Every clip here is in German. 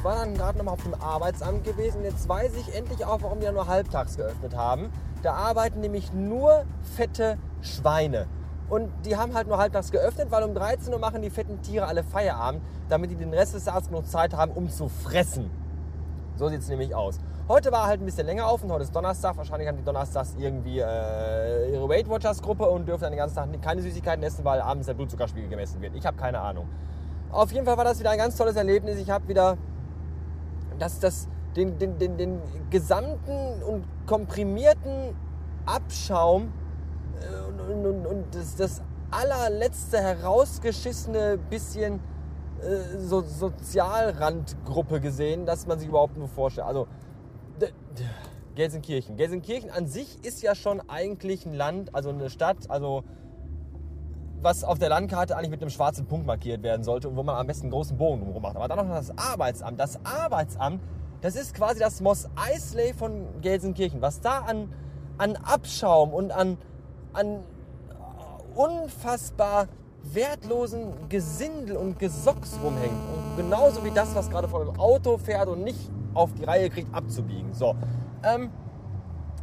ich war dann gerade nochmal auf dem Arbeitsamt gewesen. Jetzt weiß ich endlich auch, warum die ja nur halbtags geöffnet haben. Da arbeiten nämlich nur fette Schweine. Und die haben halt nur halbtags geöffnet, weil um 13 Uhr machen die fetten Tiere alle Feierabend, damit die den Rest des Tages genug Zeit haben, um zu fressen. So sieht es nämlich aus. Heute war halt ein bisschen länger und heute ist Donnerstag. Wahrscheinlich haben die Donnerstags irgendwie äh, ihre Weight Watchers Gruppe und dürfen dann den ganzen Tag keine Süßigkeiten essen, weil abends der Blutzuckerspiegel gemessen wird. Ich habe keine Ahnung. Auf jeden Fall war das wieder ein ganz tolles Erlebnis. Ich habe wieder das, das, den, den, den, den gesamten und komprimierten Abschaum äh, und, und, und das, das allerletzte herausgeschissene bisschen äh, so, Sozialrandgruppe gesehen, dass man sich überhaupt nur vorstellt. Also Gelsenkirchen. Gelsenkirchen an sich ist ja schon eigentlich ein Land, also eine Stadt, also was auf der Landkarte eigentlich mit einem schwarzen Punkt markiert werden sollte und wo man am besten einen großen Bogen drumherum macht. Aber dann noch das Arbeitsamt. Das Arbeitsamt, das ist quasi das Moss Eisley von Gelsenkirchen. Was da an, an Abschaum und an, an unfassbar wertlosen Gesindel und Gesocks rumhängt. Und genauso wie das, was gerade vor dem Auto fährt und nicht auf die Reihe kriegt, abzubiegen. So, ähm,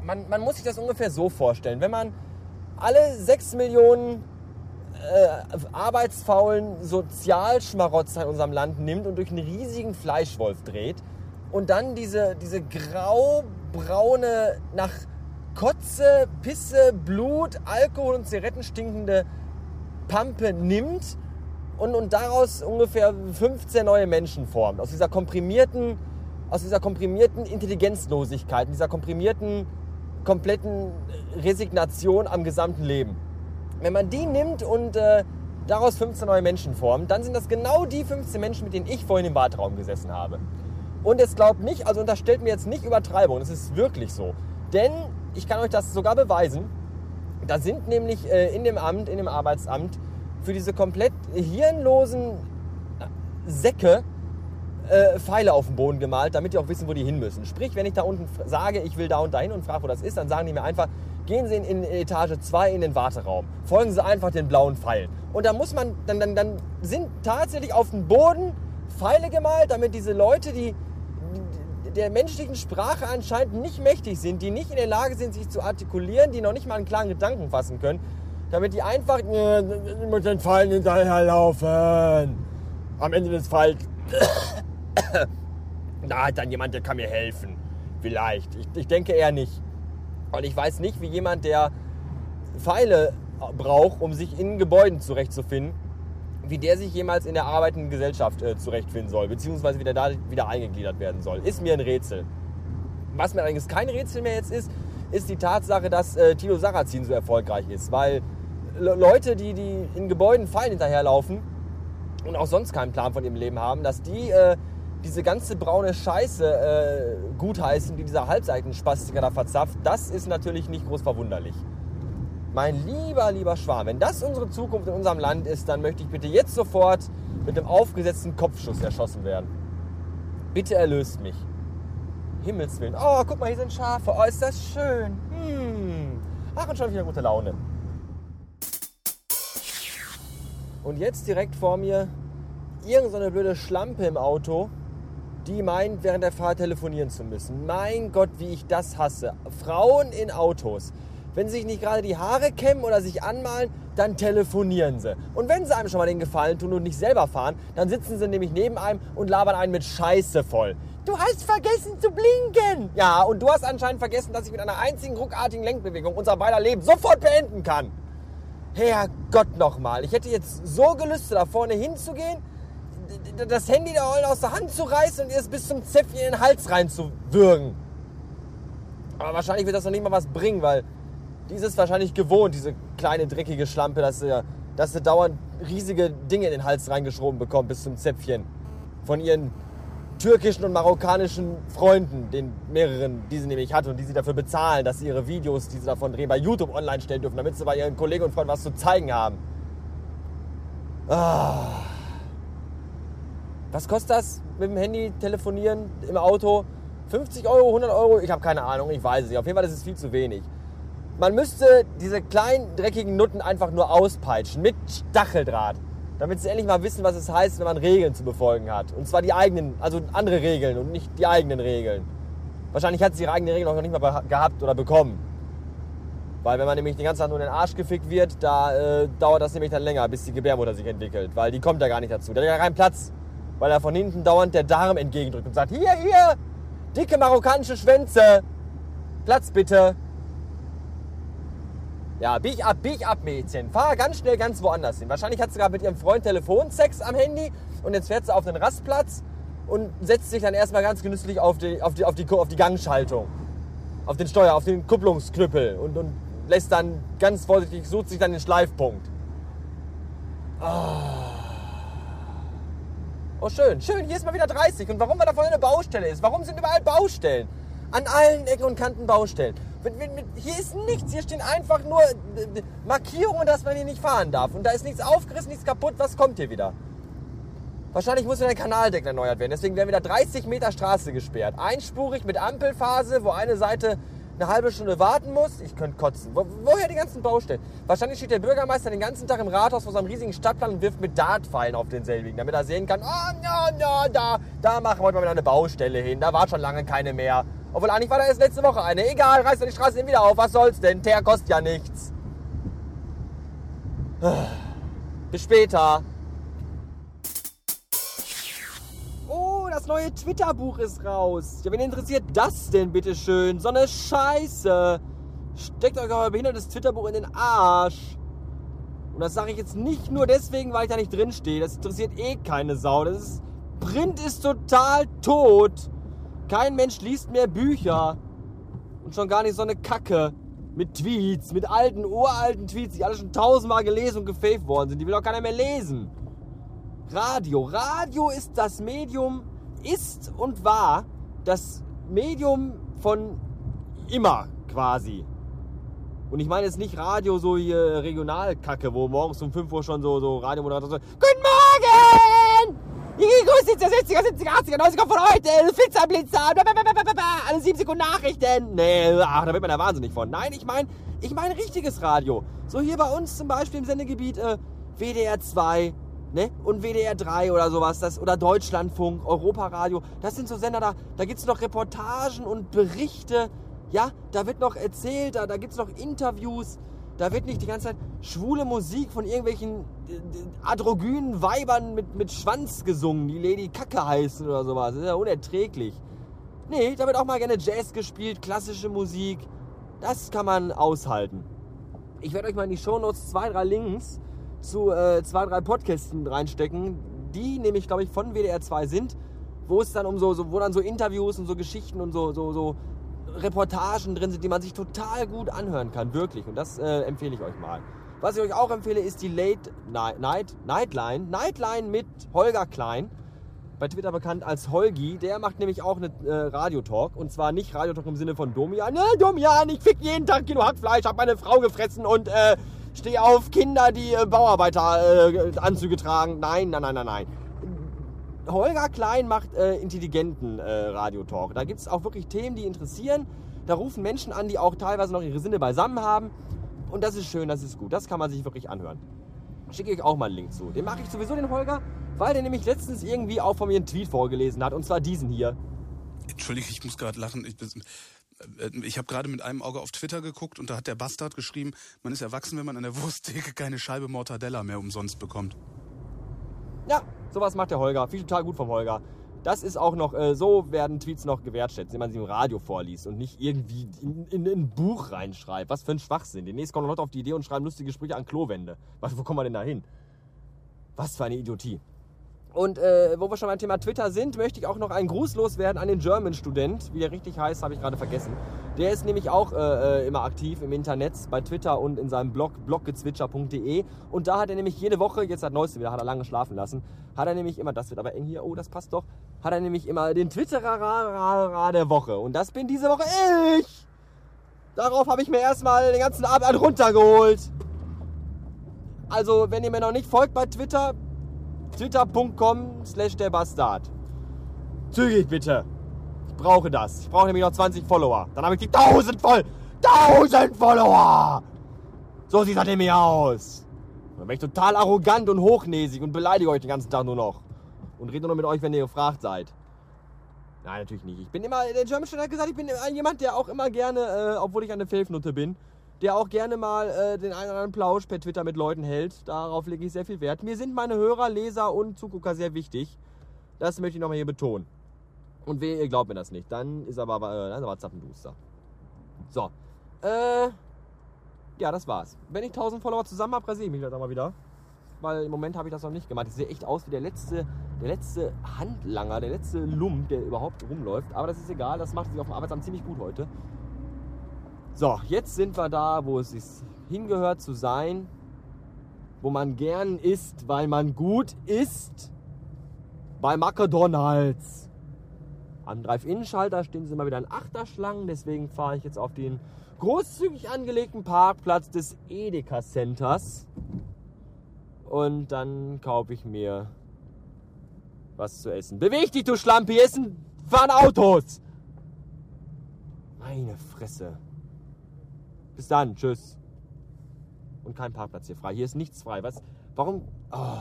man, man muss sich das ungefähr so vorstellen. Wenn man alle 6 Millionen äh, arbeitsfaulen Sozialschmarotzer in unserem Land nimmt und durch einen riesigen Fleischwolf dreht und dann diese, diese graubraune, nach Kotze, Pisse, Blut, Alkohol und Zigaretten stinkende Pampe nimmt und, und daraus ungefähr 15 neue Menschen formt. Aus dieser komprimierten, aus dieser komprimierten Intelligenzlosigkeit, dieser komprimierten, kompletten Resignation am gesamten Leben. Wenn man die nimmt und äh, daraus 15 neue Menschen formt, dann sind das genau die 15 Menschen, mit denen ich vorhin im Warteraum gesessen habe. Und es glaubt nicht, also unterstellt mir jetzt nicht Übertreibung, es ist wirklich so. Denn ich kann euch das sogar beweisen. Da sind nämlich äh, in dem Amt, in dem Arbeitsamt, für diese komplett hirnlosen Säcke äh, Pfeile auf den Boden gemalt, damit die auch wissen, wo die hin müssen. Sprich, wenn ich da unten sage, ich will da und dahin und frage, wo das ist, dann sagen die mir einfach, gehen Sie in, in Etage 2 in den Warteraum. Folgen Sie einfach den blauen Pfeilen. Und da muss man, dann, dann, dann sind tatsächlich auf dem Boden Pfeile gemalt, damit diese Leute, die der menschlichen Sprache anscheinend nicht mächtig sind, die nicht in der Lage sind, sich zu artikulieren, die noch nicht mal einen klaren Gedanken fassen können, damit die einfach äh, mit den Pfeilen hinterherlaufen. Am Ende des Falls, da hat dann jemand, der kann mir helfen. Vielleicht. Ich, ich denke eher nicht. Und ich weiß nicht, wie jemand, der Pfeile braucht, um sich in Gebäuden zurechtzufinden, wie der sich jemals in der arbeitenden Gesellschaft äh, zurechtfinden soll, beziehungsweise wie der da wieder eingegliedert werden soll, ist mir ein Rätsel. Was mir allerdings kein Rätsel mehr jetzt ist, ist die Tatsache, dass äh, Tilo Sarrazin so erfolgreich ist, weil Leute, die, die in Gebäuden Pfeilen hinterherlaufen und auch sonst keinen Plan von ihrem Leben haben, dass die äh, diese ganze braune Scheiße äh, gutheißen, die dieser Halbseitenspastiker da verzapft, das ist natürlich nicht groß verwunderlich. Mein lieber, lieber Schwarm, wenn das unsere Zukunft in unserem Land ist, dann möchte ich bitte jetzt sofort mit dem aufgesetzten Kopfschuss erschossen werden. Bitte erlöst mich. Himmelswillen. Oh, guck mal, hier sind Schafe. Oh, ist das schön. Hm. Ach, und schon wieder gute Laune. Und jetzt direkt vor mir irgendeine so blöde Schlampe im Auto, die meint, während der Fahrt telefonieren zu müssen. Mein Gott, wie ich das hasse. Frauen in Autos. Wenn sie sich nicht gerade die Haare kämmen oder sich anmalen, dann telefonieren sie. Und wenn sie einem schon mal den Gefallen tun und nicht selber fahren, dann sitzen sie nämlich neben einem und labern einen mit Scheiße voll. Du hast vergessen zu blinken. Ja, und du hast anscheinend vergessen, dass ich mit einer einzigen ruckartigen Lenkbewegung unser beider Leben sofort beenden kann. Herrgott nochmal. Ich hätte jetzt so gelüstet, da vorne hinzugehen, das Handy da aus der Hand zu reißen und es bis zum Zäpfchen in den Hals reinzuwürgen. Aber wahrscheinlich wird das noch nicht mal was bringen, weil die ist wahrscheinlich gewohnt, diese kleine dreckige Schlampe, dass sie, dass sie dauernd riesige Dinge in den Hals reingeschoben bekommt bis zum Zäpfchen. Von ihren türkischen und marokkanischen Freunden, den mehreren, die sie nämlich hat und die sie dafür bezahlen, dass sie ihre Videos, die sie davon drehen, bei YouTube online stellen dürfen, damit sie bei ihren Kollegen und Freunden was zu zeigen haben. Ah. Was kostet das mit dem Handy telefonieren im Auto? 50 Euro, 100 Euro? Ich habe keine Ahnung, ich weiß es nicht. Auf jeden Fall ist es viel zu wenig. Man müsste diese kleinen, dreckigen Nutten einfach nur auspeitschen mit Stacheldraht. damit sie endlich mal wissen, was es heißt, wenn man Regeln zu befolgen hat. Und zwar die eigenen, also andere Regeln und nicht die eigenen Regeln. Wahrscheinlich hat sie ihre eigenen Regeln auch noch nicht mal gehabt oder bekommen. Weil wenn man nämlich den ganzen Tag nur in den Arsch gefickt wird, da äh, dauert das nämlich dann länger, bis die Gebärmutter sich entwickelt. Weil die kommt ja gar nicht dazu. Da hat ja keinen Platz. Weil er von hinten dauernd der Darm entgegendrückt und sagt, hier, hier, dicke marokkanische Schwänze, Platz bitte. Ja, bieg ab, bieg ab, Mädchen. Fahr ganz schnell ganz woanders hin. Wahrscheinlich hat sie gerade mit ihrem Freund Telefonsex am Handy und jetzt fährt sie auf den Rastplatz und setzt sich dann erstmal ganz genüsslich auf die, auf die, auf die, auf die Gangschaltung. Auf den Steuer, auf den Kupplungsknüppel und, und lässt dann ganz vorsichtig, sucht sich dann den Schleifpunkt. Oh. Oh, schön, schön, hier ist mal wieder 30. Und warum da vorne eine Baustelle ist? Warum sind überall Baustellen? An allen Ecken und Kanten Baustellen. Hier ist nichts, hier stehen einfach nur äh, Markierungen, dass man hier nicht fahren darf. Und da ist nichts aufgerissen, nichts kaputt. Was kommt hier wieder? Wahrscheinlich muss wieder der Kanaldeckel erneuert werden. Deswegen werden wieder 30 Meter Straße gesperrt. Einspurig mit Ampelphase, wo eine Seite eine halbe Stunde warten muss. Ich könnte kotzen. Wo, woher die ganzen Baustellen? Wahrscheinlich steht der Bürgermeister den ganzen Tag im Rathaus vor seinem riesigen Stadtplan und wirft mit Dartpfeilen auf denselbigen, damit er sehen kann, oh, ja, ja, da, da machen wir heute mal wieder eine Baustelle hin. Da war schon lange keine mehr. Obwohl eigentlich war da erst letzte Woche eine. Egal, reißt doch die Straße wieder auf. Was soll's denn? Teer kostet ja nichts. Bis später. Das neue Twitter-Buch ist raus. Ja, wen interessiert das denn, bitteschön? So eine Scheiße. Steckt euch euer behindertes Twitter-Buch in den Arsch. Und das sage ich jetzt nicht nur deswegen, weil ich da nicht drin stehe. Das interessiert eh keine Sau. Das ist, Print ist total tot. Kein Mensch liest mehr Bücher. Und schon gar nicht so eine Kacke. Mit Tweets, mit alten, uralten Tweets, die alle schon tausendmal gelesen und gefaved worden sind. Die will auch keiner mehr lesen. Radio. Radio ist das Medium, ist und war das Medium von immer quasi. Und ich meine jetzt nicht Radio so hier Regionalkacke, wo morgens um 5 Uhr schon so, so Radiomoderator so, Guten Morgen! Ich grüße die 60er, 70er, 80er, 90er von heute, Pizza-Blitzer, alle 7 Sekunden Nachrichten. Nee, ach, da wird man ja wahnsinnig von. Nein, ich meine, ich meine richtiges Radio. So hier bei uns zum Beispiel im Sendegebiet äh, WDR 2, ne? Und WDR 3 oder sowas, das, oder Deutschlandfunk, Europaradio. Das sind so Sender, da, da gibt es noch Reportagen und Berichte. Ja, da wird noch erzählt, da, da gibt es noch Interviews. Da wird nicht die ganze Zeit schwule Musik von irgendwelchen äh, androgynen Weibern mit, mit Schwanz gesungen, die Lady Kacke heißen oder sowas. Das ist ja unerträglich. Nee, da wird auch mal gerne Jazz gespielt, klassische Musik. Das kann man aushalten. Ich werde euch mal in die Shownotes zwei, drei Links zu äh, zwei, drei Podcasten reinstecken, die nämlich, glaube ich, von WDR 2 sind, wo es dann um so, so, wo dann so Interviews und so Geschichten und so, so, so Reportagen drin sind, die man sich total gut anhören kann, wirklich. Und das äh, empfehle ich euch mal. Was ich euch auch empfehle, ist die Late Night, Night Nightline. Nightline mit Holger Klein. Bei Twitter bekannt als Holgi. Der macht nämlich auch eine äh, Radiotalk. Und zwar nicht Radiotalk im Sinne von Domian. Ne, Domian, ich fick jeden Tag Kilo Hackfleisch, hab meine Frau gefressen und äh, stehe auf Kinder, die äh, Bauarbeiteranzüge äh, tragen. Nein, nein, nein, nein, nein. Holger Klein macht äh, intelligenten äh, Radiotalk. Da gibt es auch wirklich Themen, die interessieren. Da rufen Menschen an, die auch teilweise noch ihre Sinne beisammen haben. Und das ist schön, das ist gut. Das kann man sich wirklich anhören. Schicke ich auch mal einen Link zu. Den mache ich sowieso, den Holger, weil der nämlich letztens irgendwie auch von mir einen Tweet vorgelesen hat. Und zwar diesen hier. Entschuldige, ich muss gerade lachen. Ich, äh, ich habe gerade mit einem Auge auf Twitter geguckt und da hat der Bastard geschrieben, man ist erwachsen, wenn man an der Wursttheke keine Scheibe Mortadella mehr umsonst bekommt. Ja, sowas macht der Holger. Viel total gut vom Holger. Das ist auch noch, äh, so werden Tweets noch gewertschätzt, wenn man sie im Radio vorliest und nicht irgendwie in, in, in ein Buch reinschreibt. Was für ein Schwachsinn. Demnächst kommen Leute auf die Idee und schreiben lustige Sprüche an Klowände. Was, wo kommen wir denn da hin? Was für eine Idiotie. Und äh, wo wir schon beim Thema Twitter sind, möchte ich auch noch einen Gruß loswerden an den German-Student. Wie der richtig heißt, habe ich gerade vergessen. Der ist nämlich auch äh, äh, immer aktiv im Internet, bei Twitter und in seinem Blog bloggezwitscher.de. Und da hat er nämlich jede Woche, jetzt hat Neueste wieder, hat er lange schlafen lassen, hat er nämlich immer, das wird aber eng hier, oh, das passt doch, hat er nämlich immer den Twitterer der Woche. Und das bin diese Woche ich! Darauf habe ich mir erstmal den ganzen Abend runtergeholt. Also, wenn ihr mir noch nicht folgt bei Twitter, twitter.com slash der Bastard. Zügig bitte. Ich brauche das. Ich brauche nämlich noch 20 Follower. Dann habe ich die 1000 voll. 1000 Follower! So sieht das nämlich aus. Dann bin ich total arrogant und hochnäsig und beleidige euch den ganzen Tag nur noch. Und rede nur noch mit euch, wenn ihr gefragt seid. Nein, natürlich nicht. Ich bin immer, der German hat gesagt, ich bin jemand, der auch immer gerne, äh, obwohl ich eine Pfeffnutte bin, der auch gerne mal äh, den einen oder anderen Plausch per Twitter mit Leuten hält. Darauf lege ich sehr viel Wert. Mir sind meine Hörer, Leser und Zugucker sehr wichtig. Das möchte ich nochmal hier betonen. Und weh, ihr glaubt mir das nicht. Dann ist aber, äh, dann ist aber Zappenduster. So. Äh, ja, das war's. Wenn ich 1000 Follower zusammen habe, rasiere ich mich das mal wieder. Weil im Moment habe ich das noch nicht gemacht. Ich sehe echt aus wie der letzte, der letzte Handlanger, der letzte Lump, der überhaupt rumläuft. Aber das ist egal, das macht sich auf dem Arbeitsamt ziemlich gut heute. So, jetzt sind wir da, wo es sich hingehört zu sein. Wo man gern isst, weil man gut isst. Bei McDonalds. Am Drive-In-Schalter stehen sie immer wieder in Achterschlangen. Deswegen fahre ich jetzt auf den großzügig angelegten Parkplatz des Edeka Centers. Und dann kaufe ich mir was zu essen. Beweg dich, du Schlampe! Hier essen, fahren Autos! Meine Fresse. Bis dann, tschüss. Und kein Parkplatz hier frei. Hier ist nichts frei. Was? Warum? Oh.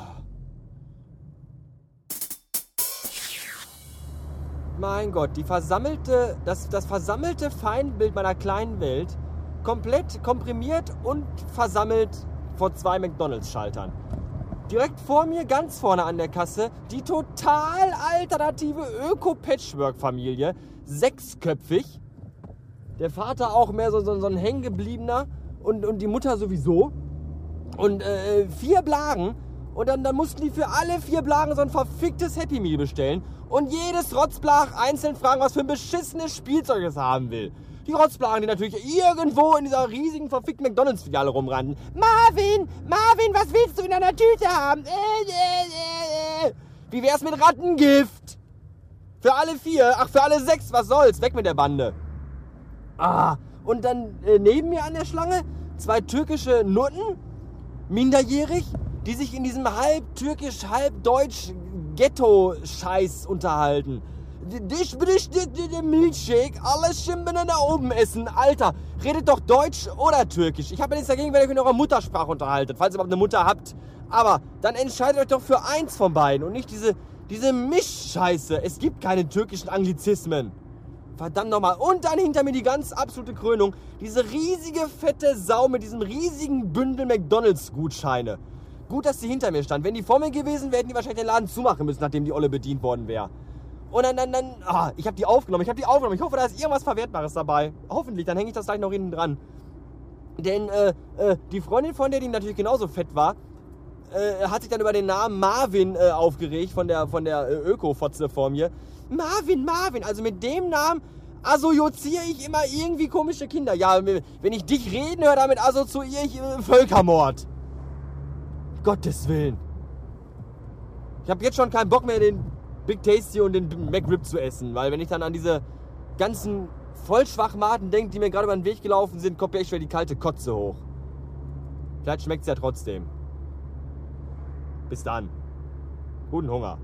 Mein Gott, die versammelte, das, das versammelte Feindbild meiner kleinen Welt komplett komprimiert und versammelt vor zwei McDonalds-Schaltern. Direkt vor mir, ganz vorne an der Kasse, die total alternative Öko-Patchwork-Familie. Sechsköpfig. Der Vater auch mehr so, so, so ein hängengebliebener und, und die Mutter sowieso. Und äh, vier Blagen. Und dann, dann mussten die für alle vier Blagen so ein verficktes Happy Meal bestellen. Und jedes Rotzblach einzeln fragen, was für ein beschissenes Spielzeug es haben will. Die Rotzblagen, die natürlich irgendwo in dieser riesigen verfickten McDonalds-Filiale rumrannten. Marvin, Marvin, was willst du in deiner Tüte haben? Äh, äh, äh. Wie wär's mit Rattengift? Für alle vier, ach für alle sechs, was soll's? Weg mit der Bande. Ah, und dann äh, neben mir an der Schlange zwei türkische Nutten, minderjährig, die sich in diesem halb türkisch, halb deutsch Ghetto-Scheiß unterhalten. Dich bricht der Milchshake, alles Schimpfen da oben essen. Alter, redet doch Deutsch oder Türkisch. Ich habe nichts dagegen, wenn ihr euch in eurer Muttersprache unterhaltet, falls ihr überhaupt eine Mutter habt. Aber dann entscheidet euch doch für eins von beiden und nicht diese, diese Mischscheiße. Es gibt keine türkischen Anglizismen. Verdammt nochmal. Und dann hinter mir die ganz absolute Krönung. Diese riesige fette Sau mit diesem riesigen Bündel McDonalds-Gutscheine. Gut, dass die hinter mir stand. Wenn die vor mir gewesen wäre, hätten die wahrscheinlich den Laden zumachen müssen, nachdem die Olle bedient worden wäre. Und dann, dann, dann, ah, ich habe die aufgenommen, ich habe die aufgenommen. Ich hoffe, da ist irgendwas Verwertbares dabei. Hoffentlich, dann hänge ich das gleich noch hinten dran. Denn äh, äh, die Freundin von der, die natürlich genauso fett war, äh, hat sich dann über den Namen Marvin äh, aufgeregt von der, von der äh, Öko-Fotze vor mir. Marvin, Marvin, also mit dem Namen assoziiere ich immer irgendwie komische Kinder. Ja, wenn ich dich reden höre, damit assoziiere ich äh, Völkermord. Gottes Willen. Ich habe jetzt schon keinen Bock mehr, den Big Tasty und den McRib zu essen, weil wenn ich dann an diese ganzen Vollschwachmaten denke, die mir gerade über den Weg gelaufen sind, kommt mir echt wieder die kalte Kotze hoch. Vielleicht schmeckt es ja trotzdem. Bis dann. Guten Hunger.